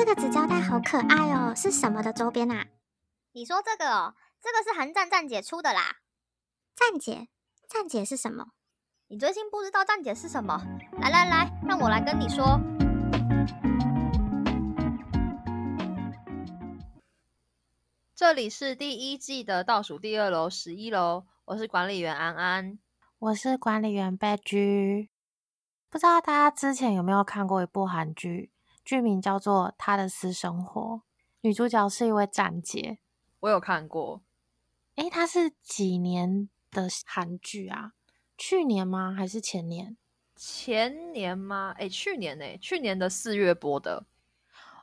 这个纸胶带好可爱哦，是什么的周边啊？你说这个哦，这个是韩战站姐出的啦。站姐，站姐是什么？你最近不知道站姐是什么？来来来，让我来跟你说。这里是第一季的倒数第二楼，十一楼，我是管理员安安，我是管理员贝居。不知道大家之前有没有看过一部韩剧，剧名叫做《他的私生活》，女主角是一位站姐。我有看过。诶，它是几年的韩剧啊？去年吗？还是前年？前年吗？诶，去年呢？去年的四月播的。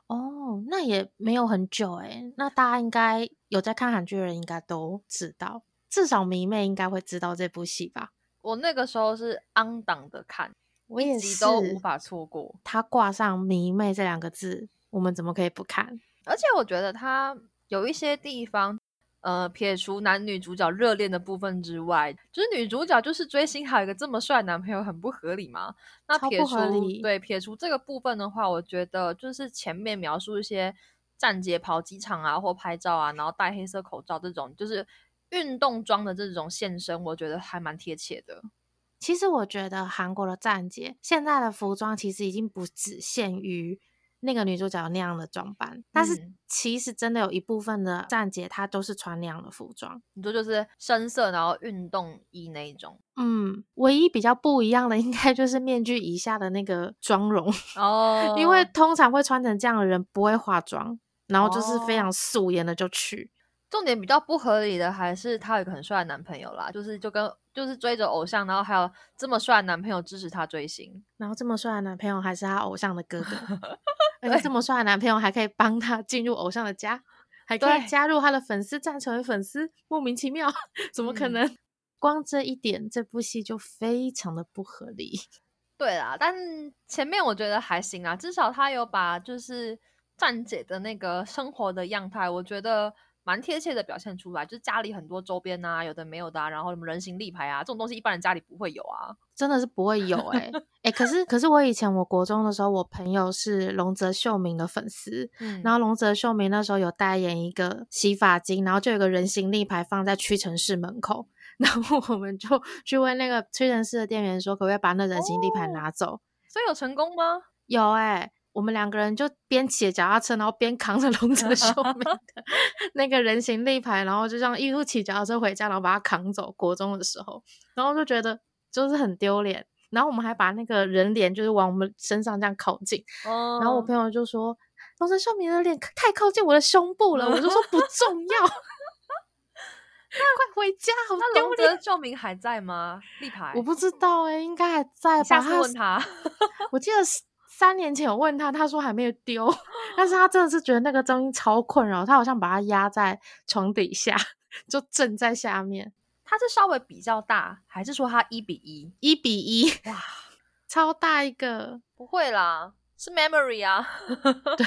哦，那也没有很久诶，那大家应该有在看韩剧的人应该都知道，至少迷妹应该会知道这部戏吧？我那个时候是安档的看，我也是都无法错过。他挂上迷妹这两个字，我们怎么可以不看？而且我觉得他有一些地方。呃，撇除男女主角热恋的部分之外，就是女主角就是追星，还有一个这么帅男朋友，很不合理吗？那撇除对撇除这个部分的话，我觉得就是前面描述一些站街跑机场啊，或拍照啊，然后戴黑色口罩这种，就是运动装的这种现身，我觉得还蛮贴切的。其实我觉得韩国的站姐现在的服装其实已经不只限于。那个女主角那样的装扮，但是其实真的有一部分的站姐她都是穿那样的服装，你说就是深色然后运动衣那一种。嗯，唯一比较不一样的应该就是面具以下的那个妆容 哦，因为通常会穿成这样的人不会化妆，然后就是非常素颜的就去。重点比较不合理的还是她有一个很帅的男朋友啦，就是就跟就是追着偶像，然后还有这么帅的男朋友支持她追星，然后这么帅的男朋友还是她偶像的哥哥。而且这么帅的男朋友还可以帮她进入偶像的家，还可以加入他的粉丝站成为粉丝，莫名其妙，怎么可能？光这一点，这部戏就非常的不合理。对啦，但前面我觉得还行啊，至少他有把就是站姐的那个生活的样态，我觉得。蛮贴切的表现出来，就是家里很多周边啊，有的没有的，然后什么人形立牌啊，这种东西一般人家里不会有啊，真的是不会有哎哎，可是可是我以前我国中的时候，我朋友是龙泽秀明的粉丝，嗯，然后龙泽秀明那时候有代言一个洗发精，然后就有个人形立牌放在屈臣氏门口，然后我们就去问那个屈臣氏的店员说，可不可以把那人形立牌拿走？所以有成功吗？有哎。我们两个人就边骑脚踏车，然后边扛着龙泽秀明的那个人形立牌，然后就这样一路骑脚踏车回家，然后把它扛走。国中的时候，然后就觉得就是很丢脸。然后我们还把那个人脸就是往我们身上这样靠近。然后我朋友就说：“龙泽秀明的脸太靠近我的胸部了。”我就说：“不重要，快回家，好丢脸。”龙泽秀明还在吗？立牌我不知道哎，应该还在吧？下次问他，我记得是。三年前我问他，他说还没有丢，但是他真的是觉得那个声音超困扰，他好像把它压在床底下，就枕在下面。它是稍微比较大，还是说它一比一？一比一？哇，超大一个！不会啦，是 memory 啊。对，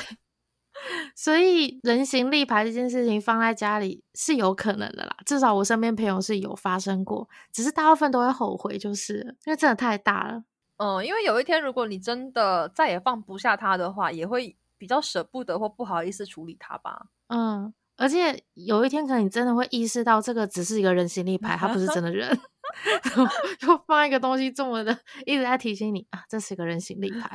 所以人形立牌这件事情放在家里是有可能的啦，至少我身边朋友是有发生过，只是大部分都会后悔，就是因为真的太大了。嗯，因为有一天如果你真的再也放不下他的话，也会比较舍不得或不好意思处理他吧。嗯，而且有一天可能你真的会意识到这个只是一个人形立牌，他不是真的人，就放一个东西这么的一直在提醒你啊，这是一个人形立牌，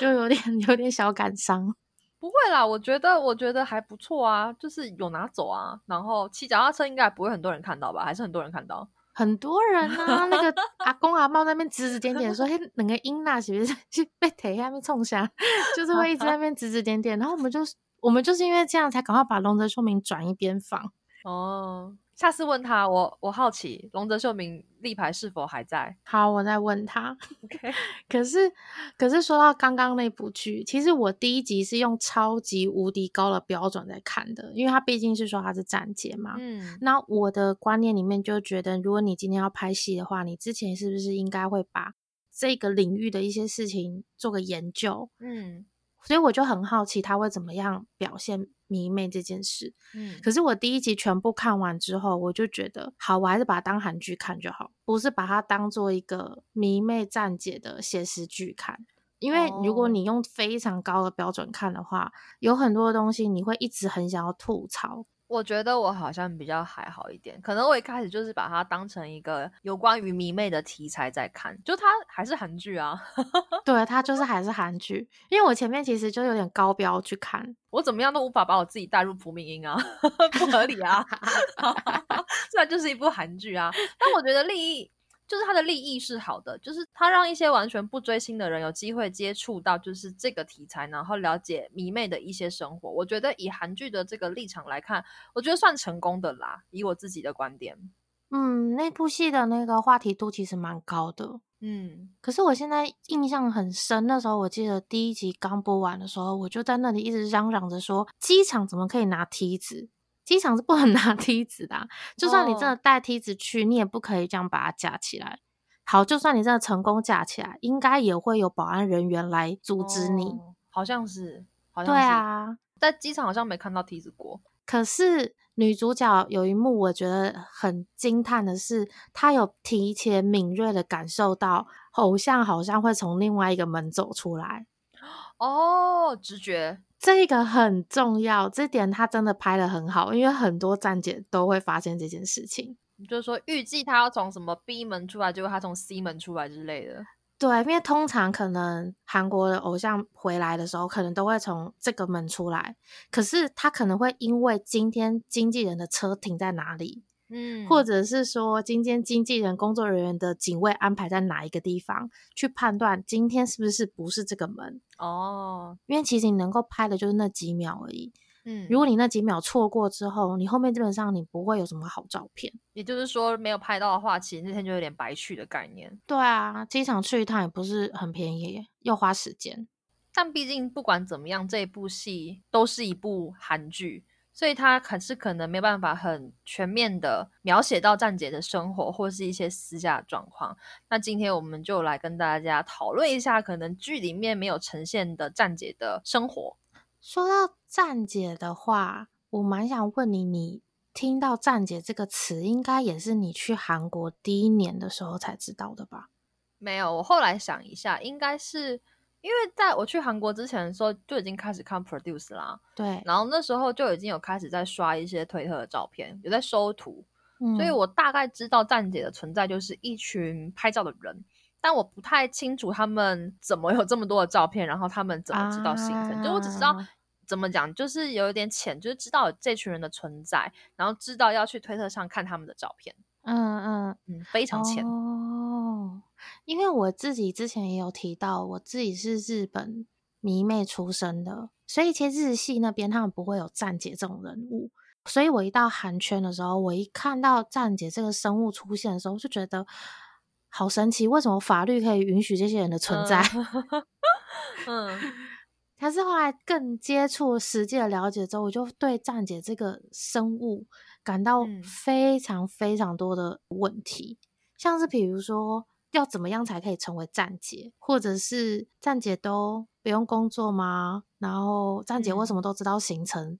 就有点有点小感伤。不会啦，我觉得我觉得还不错啊，就是有拿走啊，然后骑脚踏车应该不会很多人看到吧？还是很多人看到。很多人啊，那个 阿公阿妈那边指指点点，说：“嘿，那个英娜是不是 去被腿下面冲下？”就是会一直在那边指指点点。然后我们就我们就是因为这样，才赶快把龙泽秀明转一边放。哦，下次问他，我我好奇龙泽秀明立牌是否还在？好，我再问他。OK。可是可是说到刚刚那部剧，其实我第一集是用超级无敌高的标准在看的，因为他毕竟是说他是站姐嘛。嗯。那我的观念里面就觉得，如果你今天要拍戏的话，你之前是不是应该会把这个领域的一些事情做个研究？嗯。所以我就很好奇他会怎么样表现迷妹这件事。嗯，可是我第一集全部看完之后，我就觉得好，我还是把它当韩剧看就好，不是把它当做一个迷妹站姐的写实剧看。因为如果你用非常高的标准看的话，有很多东西你会一直很想要吐槽。我觉得我好像比较还好一点，可能我一开始就是把它当成一个有关于迷妹的题材在看，就它还是韩剧啊，对，它就是还是韩剧，因为我前面其实就有点高标去看，我怎么样都无法把我自己带入朴敏英啊，不合理啊，虽然就是一部韩剧啊，但我觉得利益。就是他的利益是好的，就是他让一些完全不追星的人有机会接触到就是这个题材，然后了解迷妹的一些生活。我觉得以韩剧的这个立场来看，我觉得算成功的啦。以我自己的观点，嗯，那部戏的那个话题度其实蛮高的，嗯。可是我现在印象很深，那时候我记得第一集刚播完的时候，我就在那里一直嚷嚷着说，机场怎么可以拿梯子？机场是不能拿 梯子的，就算你真的带梯子去，你也不可以这样把它架起来。好，就算你真的成功架起来，应该也会有保安人员来阻止你。好像是，好像对啊，在机场好像没看到梯子过。可是女主角有一幕，我觉得很惊叹的是，她有提前敏锐的感受到偶像好像会从另外一个门走出来。哦，直觉。这个很重要，这点他真的拍的很好，因为很多站姐都会发现这件事情。就是说，预计他要从什么 B 门出来，结果他从 C 门出来之类的。对，因为通常可能韩国的偶像回来的时候，可能都会从这个门出来，可是他可能会因为今天经纪人的车停在哪里。嗯，或者是说今天经纪人工作人员的警卫安排在哪一个地方，去判断今天是不是不是这个门哦。因为其实你能够拍的就是那几秒而已。嗯，如果你那几秒错过之后，你后面基本上你不会有什么好照片。也就是说，没有拍到的话，其实那天就有点白去的概念。对啊，机场去一趟也不是很便宜，又花时间。但毕竟不管怎么样，这一部戏都是一部韩剧。所以他可是可能没办法很全面的描写到站姐的生活或是一些私下状况。那今天我们就来跟大家讨论一下，可能剧里面没有呈现的站姐的生活。说到站姐的话，我蛮想问你，你听到站姐这个词，应该也是你去韩国第一年的时候才知道的吧？没有，我后来想一下，应该是。因为在我去韩国之前的时候，就已经开始看 Produce 啦。对，然后那时候就已经有开始在刷一些推特的照片，有在收图，所以我大概知道站姐的存在就是一群拍照的人，但我不太清楚他们怎么有这么多的照片，然后他们怎么知道行程。就我只知道怎么讲，就是有一点浅，就是知道这群人的存在，然后知道要去推特上看他们的照片。嗯嗯嗯，非常浅哦。因为我自己之前也有提到，我自己是日本迷妹出身的，所以其实日系那边他们不会有站姐这种人物。所以我一到韩圈的时候，我一看到站姐这个生物出现的时候，就觉得好神奇，为什么法律可以允许这些人的存在？嗯，可是后来更接触实际的了解之后，我就对站姐这个生物感到非常非常多的问题，像是比如说。要怎么样才可以成为站姐？或者是站姐都不用工作吗？然后站姐为什么都知道行程？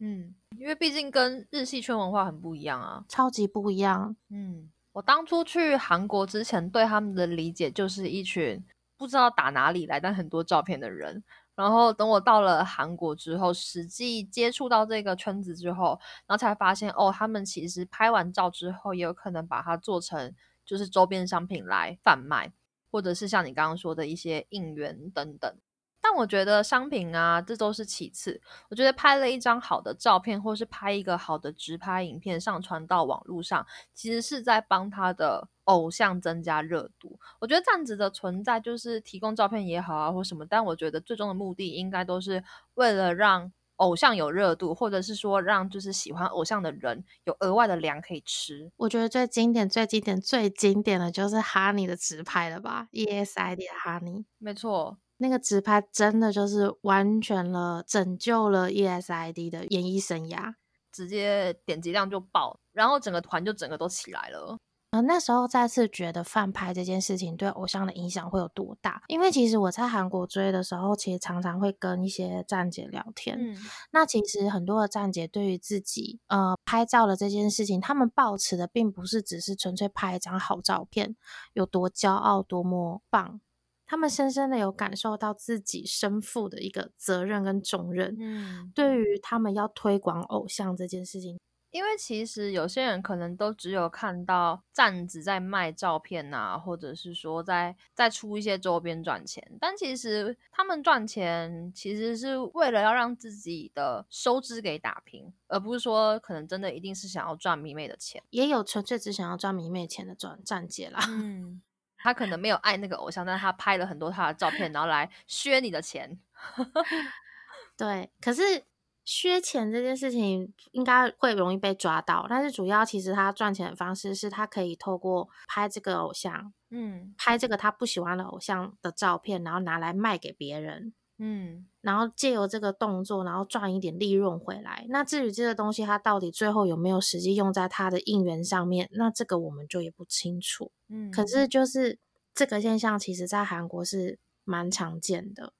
嗯，因为毕竟跟日系圈文化很不一样啊，超级不一样。嗯，我当初去韩国之前，对他们的理解就是一群不知道打哪里来但很多照片的人。然后等我到了韩国之后，实际接触到这个圈子之后，然后才发现哦，他们其实拍完照之后，也有可能把它做成。就是周边商品来贩卖，或者是像你刚刚说的一些应援等等。但我觉得商品啊，这都是其次。我觉得拍了一张好的照片，或是拍一个好的直拍影片上传到网络上，其实是在帮他的偶像增加热度。我觉得这样子的存在，就是提供照片也好啊，或什么。但我觉得最终的目的，应该都是为了让。偶像有热度，或者是说让就是喜欢偶像的人有额外的粮可以吃。我觉得最经典、最经典、最经典的就是哈尼的直拍了吧？E S I D 的哈尼，没错，那个直拍真的就是完全了拯救了 E S I D 的演艺生涯，直接点击量就爆，然后整个团就整个都起来了。那时候再次觉得饭拍这件事情对偶像的影响会有多大？因为其实我在韩国追的时候，其实常常会跟一些站姐聊天。嗯，那其实很多的站姐对于自己呃拍照的这件事情，他们抱持的并不是只是纯粹拍一张好照片有多骄傲多么棒，他们深深的有感受到自己身负的一个责任跟重任。嗯，对于他们要推广偶像这件事情。因为其实有些人可能都只有看到站子在卖照片呐，或者是说在在出一些周边赚钱，但其实他们赚钱其实是为了要让自己的收支给打平，而不是说可能真的一定是想要赚迷妹的钱。也有纯粹只想要赚迷妹钱的转站姐啦。嗯，他可能没有爱那个偶像，但是他拍了很多他的照片，然后来削你的钱。对，可是。削钱这件事情应该会容易被抓到，但是主要其实他赚钱的方式是他可以透过拍这个偶像，嗯，拍这个他不喜欢的偶像的照片，然后拿来卖给别人，嗯，然后借由这个动作，然后赚一点利润回来。那至于这个东西他到底最后有没有实际用在他的应援上面，那这个我们就也不清楚。嗯，可是就是这个现象，其实在韩国是蛮常见的。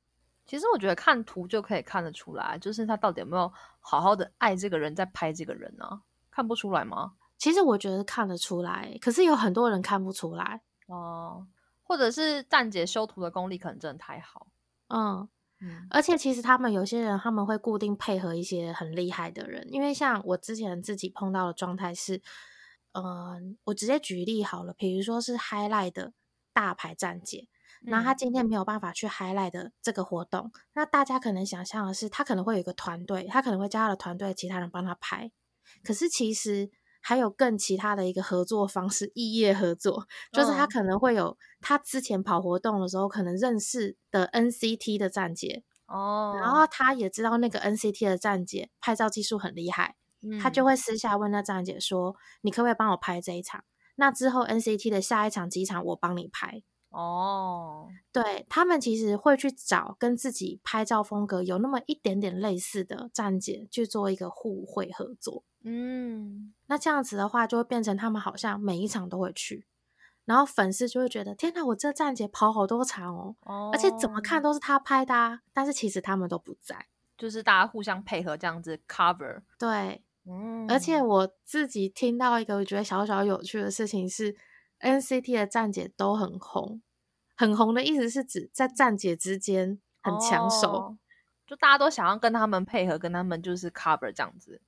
其实我觉得看图就可以看得出来，就是他到底有没有好好的爱这个人，在拍这个人呢？看不出来吗？其实我觉得看得出来，可是有很多人看不出来哦，或者是站姐修图的功力可能真的太好。嗯嗯，而且其实他们有些人他们会固定配合一些很厉害的人，因为像我之前自己碰到的状态是，嗯，我直接举例好了，比如说是 Highlight 的大牌站姐。那他今天没有办法去 highlight 的这个活动，那大家可能想象的是，他可能会有一个团队，他可能会叫他的团队其他人帮他拍。可是其实还有更其他的一个合作方式，异业合作，就是他可能会有他之前跑活动的时候可能认识的 NCT 的站姐哦，然后他也知道那个 NCT 的站姐拍照技术很厉害，他就会私下问那站姐说：“你可不可以帮我拍这一场？那之后 NCT 的下一场几场我帮你拍。”哦，对他们其实会去找跟自己拍照风格有那么一点点类似的站姐去做一个互惠合作。嗯，那这样子的话，就会变成他们好像每一场都会去，然后粉丝就会觉得天哪，我这站姐跑好多场哦，而且怎么看都是他拍的，啊，但是其实他们都不在，就是大家互相配合这样子 cover。对，嗯，而且我自己听到一个我觉得小小有趣的事情是，NCT 的站姐都很红。很红的意思是指在站姐之间很抢手，就大家都想要跟他们配合，跟他们就是 cover 这样子。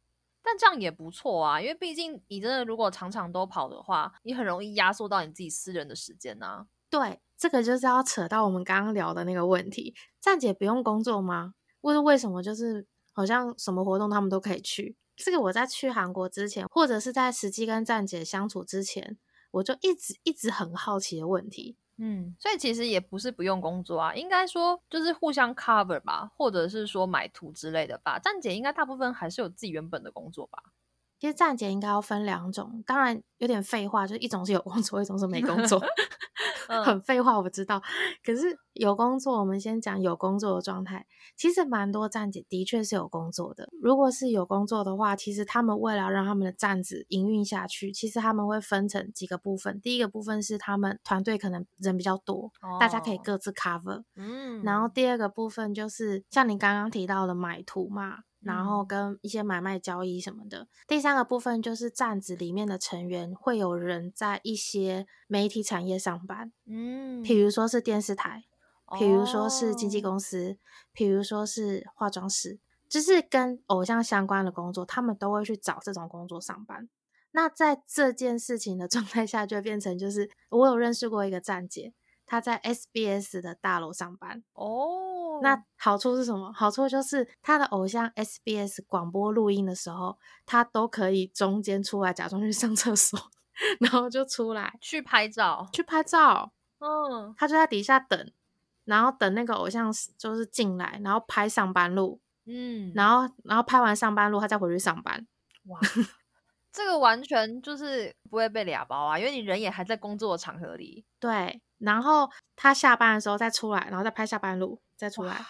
但这样也不错啊，因为毕竟你真的如果场场都跑的话，你很容易压缩到你自己私人的时间啊。对，这个就是要扯到我们刚刚聊的那个问题：站姐不用工作吗？问为什么？就是好像什么活动他们都可以去。这个我在去韩国之前，或者是在实际跟站姐相处之前，我就一直一直很好奇的问题。嗯，所以其实也不是不用工作啊，应该说就是互相 cover 吧，或者是说买图之类的吧。站姐应该大部分还是有自己原本的工作吧。其实站姐应该要分两种，当然有点废话，就是一种是有工作，一种是没工作。很废话，我知道。可是有工作，我们先讲有工作的状态。其实蛮多站姐的确是有工作的。如果是有工作的话，其实他们为了让他们的站子营运下去，其实他们会分成几个部分。第一个部分是他们团队可能人比较多，大家可以各自 cover。嗯。然后第二个部分就是像你刚刚提到的买图嘛。然后跟一些买卖交易什么的。第三个部分就是站子里面的成员会有人在一些媒体产业上班，嗯，比如说是电视台，比如说是经纪公司，比如说是化妆师，就是跟偶像相关的工作，他们都会去找这种工作上班。那在这件事情的状态下，就变成就是我有认识过一个站姐，她在 SBS 的大楼上班哦。那好处是什么？好处就是他的偶像 SBS 广播录音的时候，他都可以中间出来假装去上厕所，然后就出来去拍照，去拍照。嗯，他就在底下等，然后等那个偶像就是进来，然后拍上班路。嗯，然后然后拍完上班路，他再回去上班。哇，这个完全就是不会被俩包啊，因为你人也还在工作的场合里。对，然后他下班的时候再出来，然后再拍下班路。再出来，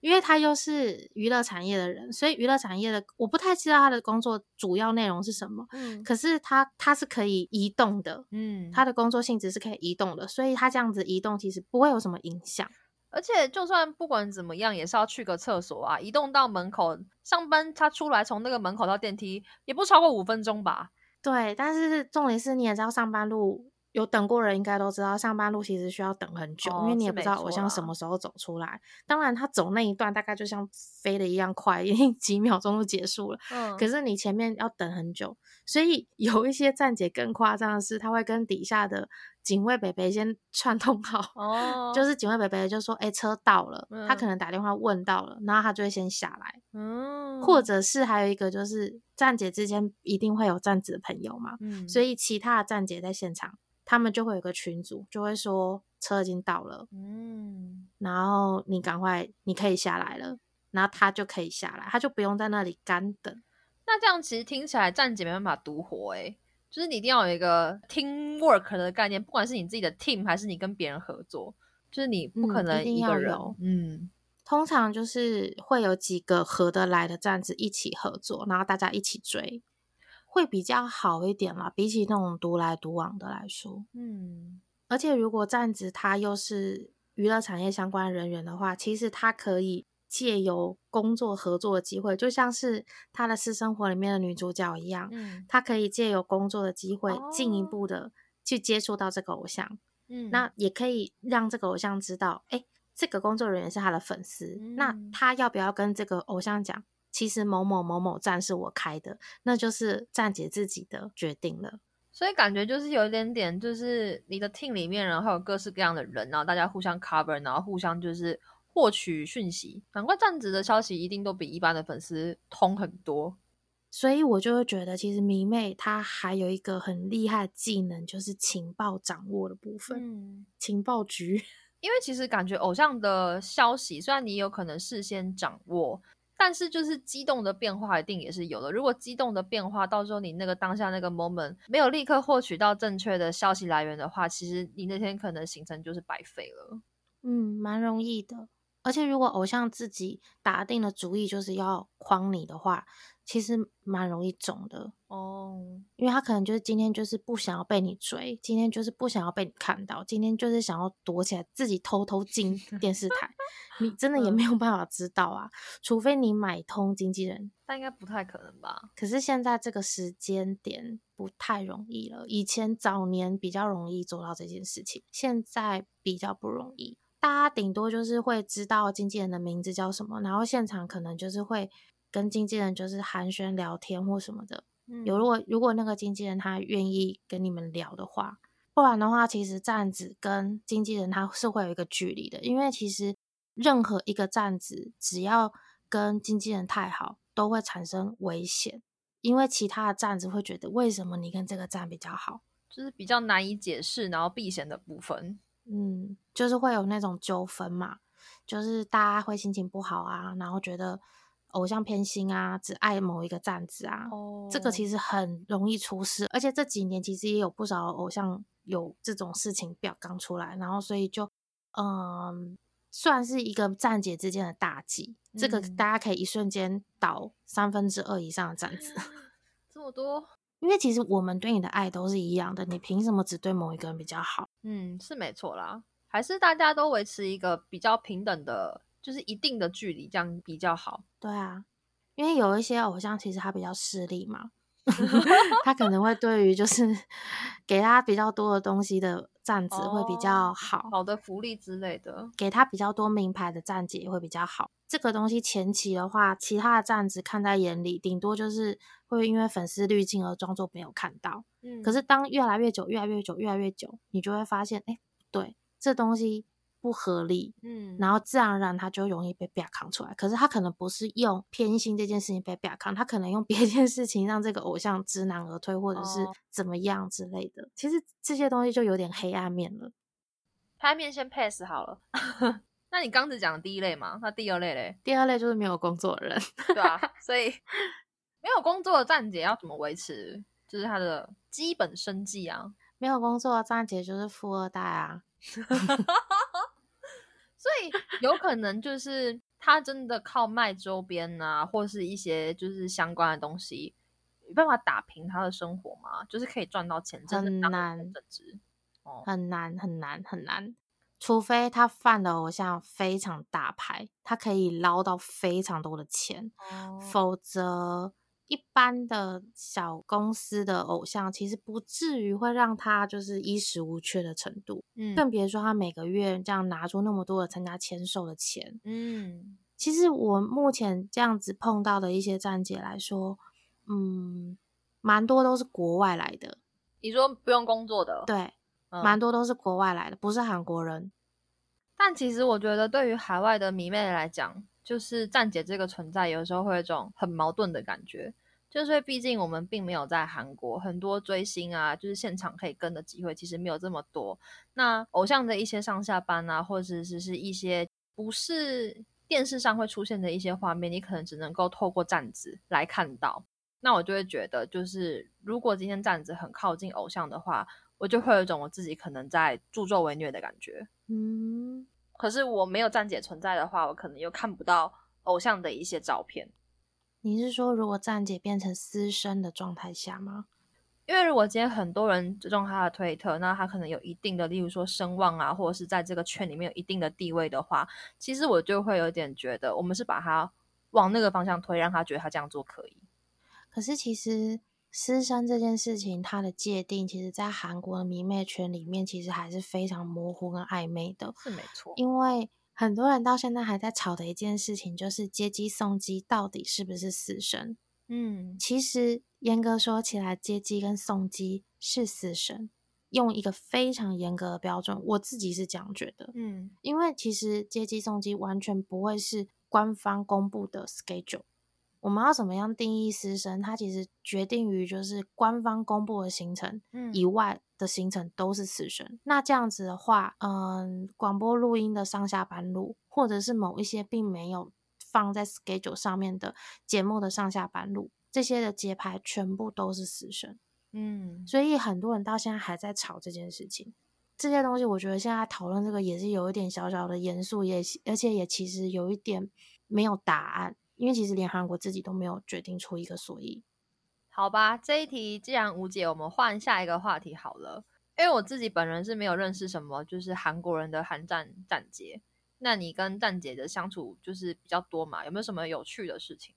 因为他又是娱乐产业的人，所以娱乐产业的我不太知道他的工作主要内容是什么。嗯，可是他他是可以移动的，嗯，他的工作性质是可以移动的，所以他这样子移动其实不会有什么影响。而且就算不管怎么样，也是要去个厕所啊，移动到门口上班，他出来从那个门口到电梯也不超过五分钟吧？对，但是重点是你也知道上班路。有等过人应该都知道，上班路其实需要等很久，因为你也不知道偶像什么时候走出来。当然，他走那一段大概就像飞的一样快，因为 几秒钟就结束了。嗯，可是你前面要等很久，所以 有一些站姐更夸张的是，他会跟底下的警卫北北先串通好，哦，就是警卫北北就说：“哎，车到了。”他可能打电话问到了，然后他就会先下来。嗯，或者是还有一个就是站姐之间一定会有站子的朋友嘛，嗯，所以其他的站姐在现场。他们就会有个群组，就会说车已经到了，嗯，然后你赶快，你可以下来了，然后他就可以下来，他就不用在那里干等。那这样其实听起来站姐没办法独活，诶，就是你一定要有一个 team work 的概念，不管是你自己的 team 还是你跟别人合作，就是你不可能一个人。嗯，通常就是会有几个合得来的站子一起合作，然后大家一起追。会比较好一点啦，比起那种独来独往的来说，嗯，而且如果站子他又是娱乐产业相关人员的话，其实他可以借由工作合作的机会，就像是他的私生活里面的女主角一样，嗯，他可以借由工作的机会进一步的去接触到这个偶像，嗯，那也可以让这个偶像知道，哎，这个工作人员是他的粉丝，那。他要不要跟这个偶像讲？其实某某某某站是我开的，那就是站姐自己的决定了。所以感觉就是有一点点，就是你的 team 里面，然后有各式各样的人，然后大家互相 cover，然后互相就是获取讯息。难怪站子的消息一定都比一般的粉丝通很多。所以我就会觉得，其实迷妹她还有一个很厉害的技能，就是情报掌握的部分。嗯，情报局。因为其实感觉偶像的消息，虽然你有可能事先掌握。但是就是激动的变化一定也是有的。如果激动的变化到时候你那个当下那个 moment 没有立刻获取到正确的消息来源的话，其实你那天可能行程就是白费了。嗯，蛮容易的。而且如果偶像自己打定了主意就是要框你的话。其实蛮容易中的哦，因为他可能就是今天就是不想要被你追，今天就是不想要被你看到，今天就是想要躲起来自己偷偷进 电视台，你真的也没有办法知道啊，除非你买通经纪人，但应该不太可能吧？可是现在这个时间点不太容易了，以前早年比较容易做到这件事情，现在比较不容易，大家顶多就是会知道经纪人的名字叫什么，然后现场可能就是会。跟经纪人就是寒暄聊天或什么的，有如果如果那个经纪人他愿意跟你们聊的话，不然的话，其实站子跟经纪人他是会有一个距离的，因为其实任何一个站子只要跟经纪人太好，都会产生危险，因为其他的站子会觉得为什么你跟这个站比较好，就是比较难以解释，然后避嫌的部分，嗯，就是会有那种纠纷嘛，就是大家会心情不好啊，然后觉得。偶像偏心啊，只爱某一个站子啊，这个其实很容易出事。而且这几年其实也有不少偶像有这种事情表刚出来，然后所以就嗯，算是一个站姐之间的大忌。这个大家可以一瞬间倒三分之二以上的站子，这么多。因为其实我们对你的爱都是一样的，你凭什么只对某一个人比较好？嗯，是没错啦，还是大家都维持一个比较平等的。就是一定的距离，这样比较好。对啊，因为有一些偶像其实他比较势利嘛，他可能会对于就是 给他比较多的东西的站子会比较好，好的福利之类的，给他比较多名牌的站姐会比较好。这个东西前期的话，其他的站子看在眼里，顶多就是会因为粉丝滤镜而装作没有看到。嗯，可是当越来越久，越来越久，越来越久，你就会发现，哎，对，这东西。不合理，嗯，然后自然而然他就容易被表扛出来。可是他可能不是用偏心这件事情被表扛，他可能用别件事情让这个偶像知难而退，或者是怎么样之类的。其实这些东西就有点黑暗面了。拍面先 pass 好了。那你刚只讲第一类嘛？那第二类嘞？第二类就是没有工作的人，对啊，所以没有工作的站姐要怎么维持？就是他的基本生计啊。没有工作的站姐就是富二代啊。所以有可能就是他真的靠卖周边啊，或是一些就是相关的东西，有办法打平他的生活吗？就是可以赚到钱，很难，很难，很难，很难。除非他犯的偶像非常大牌，他可以捞到非常多的钱，否则一般的小公司的偶像，其实不至于会让他就是衣食无缺的程度，嗯，更别说他每个月这样拿出那么多的参加签售的钱，嗯，其实我目前这样子碰到的一些站姐来说，嗯，蛮多都是国外来的。你说不用工作的，对，蛮多都是国外来的，不是韩国人。但其实我觉得，对于海外的迷妹来讲，就是站姐这个存在，有时候会有一种很矛盾的感觉。就是毕竟我们并没有在韩国，很多追星啊，就是现场可以跟的机会，其实没有这么多。那偶像的一些上下班啊，或者是是一些不是电视上会出现的一些画面，你可能只能够透过站子来看到。那我就会觉得，就是如果今天站子很靠近偶像的话，我就会有一种我自己可能在助纣为虐的感觉。嗯，可是我没有站姐存在的话，我可能又看不到偶像的一些照片。你是说，如果站姐变成私生的状态下吗？因为如果今天很多人追踪他的推特，那他可能有一定的，例如说声望啊，或者是在这个圈里面有一定的地位的话，其实我就会有点觉得，我们是把他往那个方向推，让他觉得他这样做可以。可是其实私生这件事情，它的界定，其实在韩国的迷妹圈里面，其实还是非常模糊跟暧昧的。是没错，因为。很多人到现在还在吵的一件事情，就是接机送机到底是不是死神？嗯，其实严格说起来，接机跟送机是死神，用一个非常严格的标准，我自己是这样觉得。嗯，因为其实接机送机完全不会是官方公布的 schedule。我们要怎么样定义私生？它其实决定于就是官方公布的行程以外的行程都是私生。那这样子的话，嗯，广播录音的上下班路，或者是某一些并没有放在 schedule 上面的节目的上下班路，这些的节拍全部都是私生。嗯，所以很多人到现在还在吵这件事情。这些东西，我觉得现在讨论这个也是有一点小小的严肃，也而且也其实有一点没有答案。因为其实连韩国自己都没有决定出一个所以，好吧，这一题既然无解，我们换下一个话题好了。因为我自己本人是没有认识什么就是韩国人的韩战战姐，那你跟战姐的相处就是比较多嘛？有没有什么有趣的事情？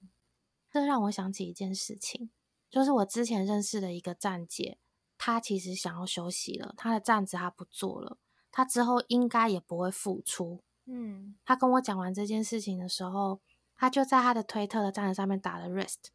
这让我想起一件事情，就是我之前认识的一个站姐，她其实想要休息了，她的站子她不做了，她之后应该也不会复出。嗯，她跟我讲完这件事情的时候。他就在他的推特的站子上面打了 rest，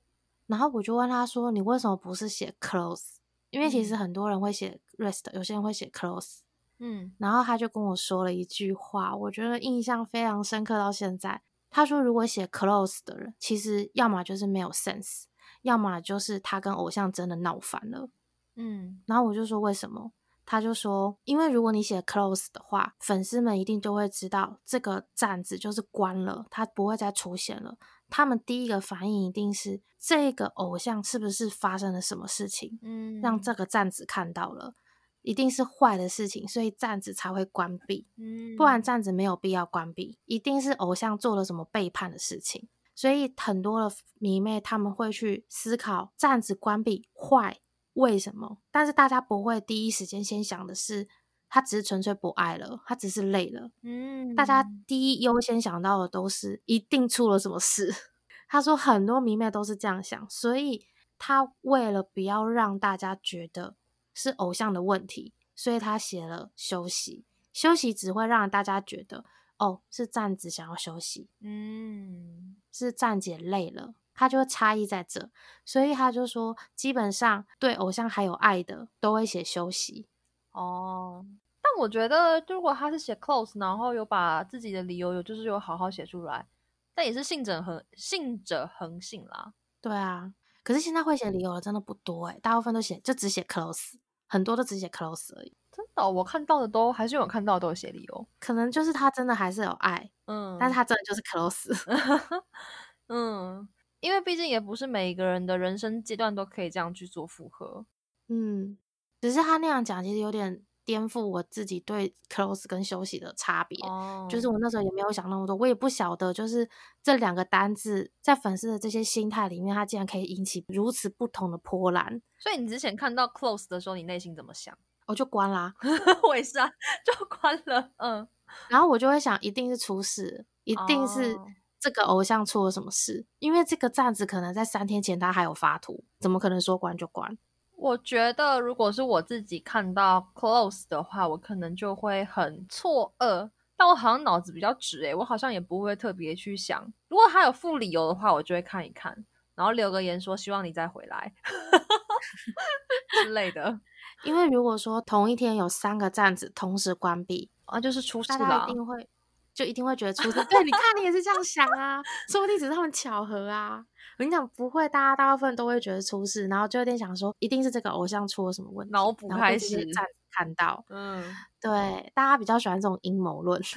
然后我就问他说：“你为什么不是写 close？” 因为其实很多人会写 rest，有些人会写 close。嗯，然后他就跟我说了一句话，我觉得印象非常深刻到现在。他说：“如果写 close 的人，其实要么就是没有 sense，要么就是他跟偶像真的闹翻了。”嗯，然后我就说：“为什么？”他就说，因为如果你写 close 的话，粉丝们一定就会知道这个站子就是关了，他不会再出现了。他们第一个反应一定是这个偶像是不是发生了什么事情，嗯，让这个站子看到了，一定是坏的事情，所以站子才会关闭。嗯，不然站子没有必要关闭，一定是偶像做了什么背叛的事情。所以很多的迷妹他们会去思考站子关闭坏。为什么？但是大家不会第一时间先想的是，他只是纯粹不爱了，他只是累了。嗯，大家第一优先想到的都是一定出了什么事。他说很多迷妹都是这样想，所以他为了不要让大家觉得是偶像的问题，所以他写了休息。休息只会让大家觉得哦，是站子想要休息。嗯，是站姐累了。他就差异在这，所以他就说，基本上对偶像还有爱的，都会写休息哦。但我觉得，如果他是写 close，然后有把自己的理由有，就是有好好写出来，但也是信者恒信者恒信啦。对啊，可是现在会写理由的真的不多哎，大部分都写就只写 close，很多都只写 close 而已。真的，我看到的都还是有看到都有写理由，可能就是他真的还是有爱，嗯，但是他真的就是 close，嗯。因为毕竟也不是每一个人的人生阶段都可以这样去做复合，嗯，只是他那样讲，其实有点颠覆我自己对 close 跟休息的差别。哦，就是我那时候也没有想那么多，我也不晓得，就是这两个单字在粉丝的这些心态里面，它竟然可以引起如此不同的波澜。所以你之前看到 close 的时候，你内心怎么想？我 就关啦，我也是啊，就关了。嗯，然后我就会想，一定是出事，一定是。这个偶像出了什么事，因为这个站子可能在三天前他还有发图，怎么可能说关就关？我觉得如果是我自己看到 close 的话，我可能就会很错愕。但我好像脑子比较直诶，我好像也不会特别去想。如果他有附理由的话，我就会看一看，然后留个言说希望你再回来 之类的。因为如果说同一天有三个站子同时关闭，啊，就是出事了，一定会就一定会觉得出事。对，你看你也是这样想啊，说不定只是他们巧合啊。我跟你讲，不会，大家大部分都会觉得出事，然后就有点想说，一定是这个偶像出了什么问题，脑补开始看到，嗯，对，大家比较喜欢这种阴谋论，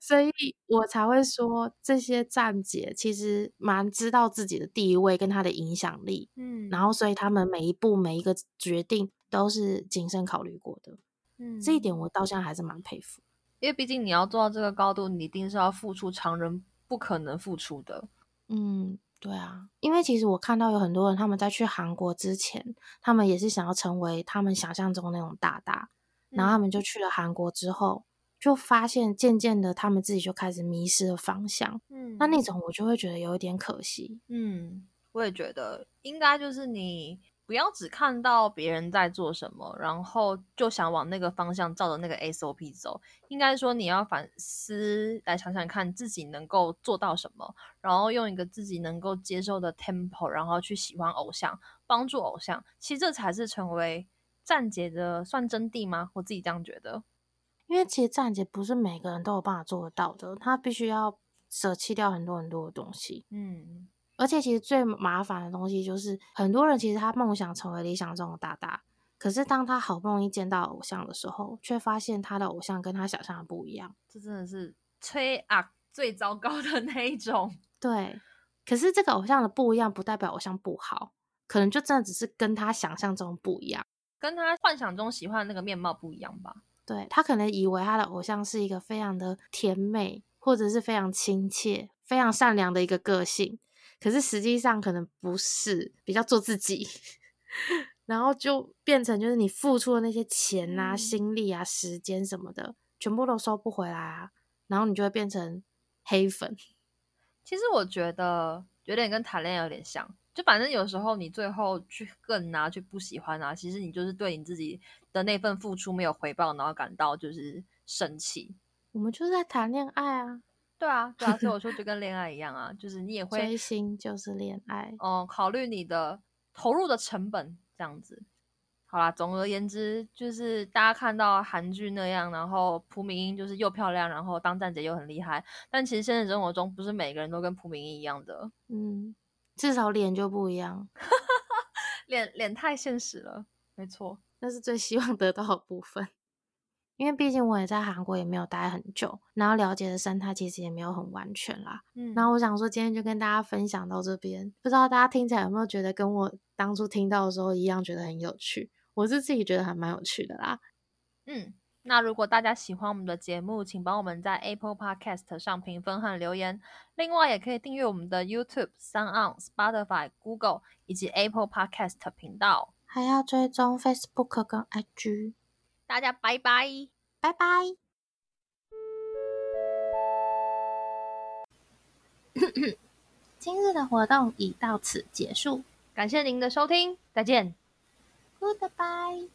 所以我才会说这些站姐其实蛮知道自己的地位跟他的影响力，嗯，然后所以他们每一步每一个决定都是谨慎考虑过的，嗯，这一点我到现在还是蛮佩服，因为毕竟你要做到这个高度，你一定是要付出常人不可能付出的。嗯，对啊，因为其实我看到有很多人，他们在去韩国之前，他们也是想要成为他们想象中那种大大，然后他们就去了韩国之后，就发现渐渐的他们自己就开始迷失了方向。嗯，那那种我就会觉得有一点可惜。嗯，我也觉得应该就是你。不要只看到别人在做什么，然后就想往那个方向照着那个 SOP 走。应该说你要反思，来想想看自己能够做到什么，然后用一个自己能够接受的 tempo，然后去喜欢偶像，帮助偶像。其实这才是成为站姐的算真谛吗？我自己这样觉得。因为其实站姐不是每个人都有办法做得到的，她必须要舍弃掉很多很多的东西。嗯。而且其实最麻烦的东西就是，很多人其实他梦想成为理想中的大大，可是当他好不容易见到偶像的时候，却发现他的偶像跟他想象的不一样。这真的是吹啊最糟糕的那一种。对，可是这个偶像的不一样，不代表偶像不好，可能就真的只是跟他想象中不一样，跟他幻想中喜欢的那个面貌不一样吧。对他可能以为他的偶像是一个非常的甜美，或者是非常亲切、非常善良的一个个性。可是实际上可能不是，比较做自己，然后就变成就是你付出的那些钱啊、心力啊、时间什么的，全部都收不回来啊，然后你就会变成黑粉。其实我觉得有点跟谈恋爱有点像，就反正有时候你最后去恨啊、去不喜欢啊，其实你就是对你自己的那份付出没有回报，然后感到就是生气。我们就是在谈恋爱啊。对啊，对啊，所以我说就 跟恋爱一样啊，就是你也会追星就是恋爱哦，考虑你的投入的成本这样子。好啦，总而言之，就是大家看到韩剧那样，然后朴敏英就是又漂亮，然后当站姐又很厉害，但其实现实生活中不是每个人都跟朴敏英一样的，嗯，至少脸就不一样，脸脸太现实了，没错，那是最希望得到的部分。因为毕竟我也在韩国也没有待很久，然后了解的生态其实也没有很完全啦。嗯，然后我想说今天就跟大家分享到这边，不知道大家听起来有没有觉得跟我当初听到的时候一样，觉得很有趣？我是自己觉得还蛮有趣的啦。嗯，那如果大家喜欢我们的节目，请帮我们在 Apple Podcast 上评分和留言。另外，也可以订阅我们的 YouTube、Sound、Spotify、Google 以及 Apple Podcast 频道，还要追踪 Facebook 跟 IG。大家拜拜，拜拜。今日的活动已到此结束，感谢您的收听，再见。Goodbye。